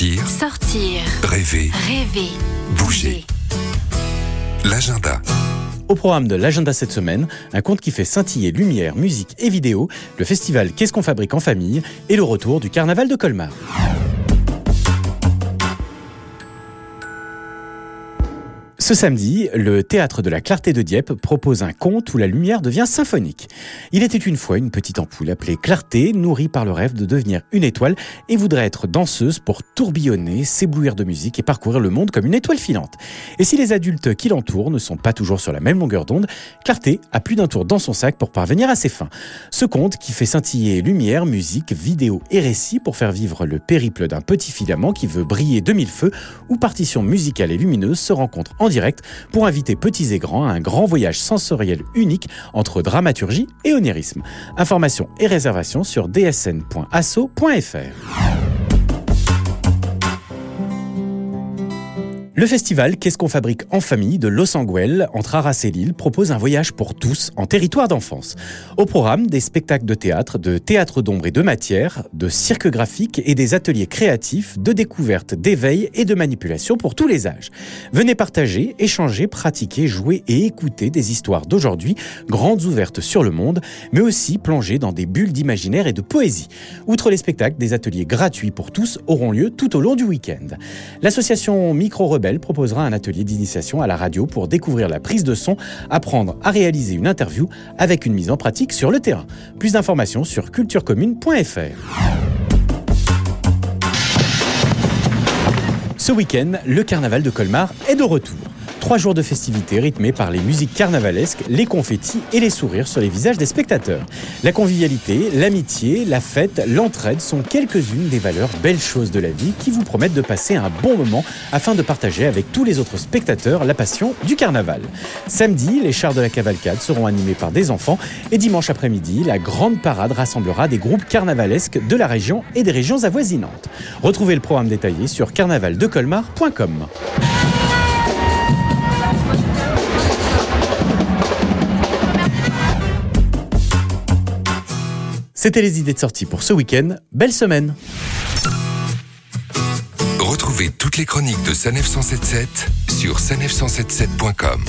Sortir, Sortir, rêver, rêver, bouger. L'agenda. Au programme de l'agenda cette semaine, un conte qui fait scintiller lumière, musique et vidéo, le festival Qu'est-ce qu'on fabrique en famille et le retour du carnaval de Colmar. Ce samedi, le théâtre de la Clarté de Dieppe propose un conte où la lumière devient symphonique. Il était une fois une petite ampoule appelée Clarté, nourrie par le rêve de devenir une étoile et voudrait être danseuse pour tourbillonner, s'éblouir de musique et parcourir le monde comme une étoile filante. Et si les adultes qui l'entourent ne sont pas toujours sur la même longueur d'onde, Clarté a plus d'un tour dans son sac pour parvenir à ses fins. Ce conte qui fait scintiller lumière, musique, vidéo et récit pour faire vivre le périple d'un petit filament qui veut briller de mille feux où partition musicale et lumineuse se rencontrent en direct pour inviter petits et grands à un grand voyage sensoriel unique entre dramaturgie et onérisme. Informations et réservations sur dsn.asso.fr. Le festival Qu'est-ce qu'on fabrique en famille de Los Angeles entre Arras et Lille propose un voyage pour tous en territoire d'enfance. Au programme, des spectacles de théâtre, de théâtre d'ombre et de matière, de cirque graphique et des ateliers créatifs, de découverte, d'éveil et de manipulation pour tous les âges. Venez partager, échanger, pratiquer, jouer et écouter des histoires d'aujourd'hui, grandes ouvertes sur le monde, mais aussi plonger dans des bulles d'imaginaire et de poésie. Outre les spectacles, des ateliers gratuits pour tous auront lieu tout au long du week-end. L'association Micro Rebelle proposera un atelier d'initiation à la radio pour découvrir la prise de son, apprendre à réaliser une interview avec une mise en pratique sur le terrain. Plus d'informations sur culturecommune.fr. Ce week-end, le carnaval de Colmar est de retour. Trois jours de festivités rythmés par les musiques carnavalesques, les confettis et les sourires sur les visages des spectateurs. La convivialité, l'amitié, la fête, l'entraide sont quelques-unes des valeurs belles choses de la vie qui vous promettent de passer un bon moment afin de partager avec tous les autres spectateurs la passion du carnaval. Samedi, les chars de la cavalcade seront animés par des enfants et dimanche après-midi, la grande parade rassemblera des groupes carnavalesques de la région et des régions avoisinantes. Retrouvez le programme détaillé sur carnavaldecolmar.com. C'était les idées de sortie pour ce week-end. Belle semaine Retrouvez toutes les chroniques de Sanef 177 sur sanef177.com.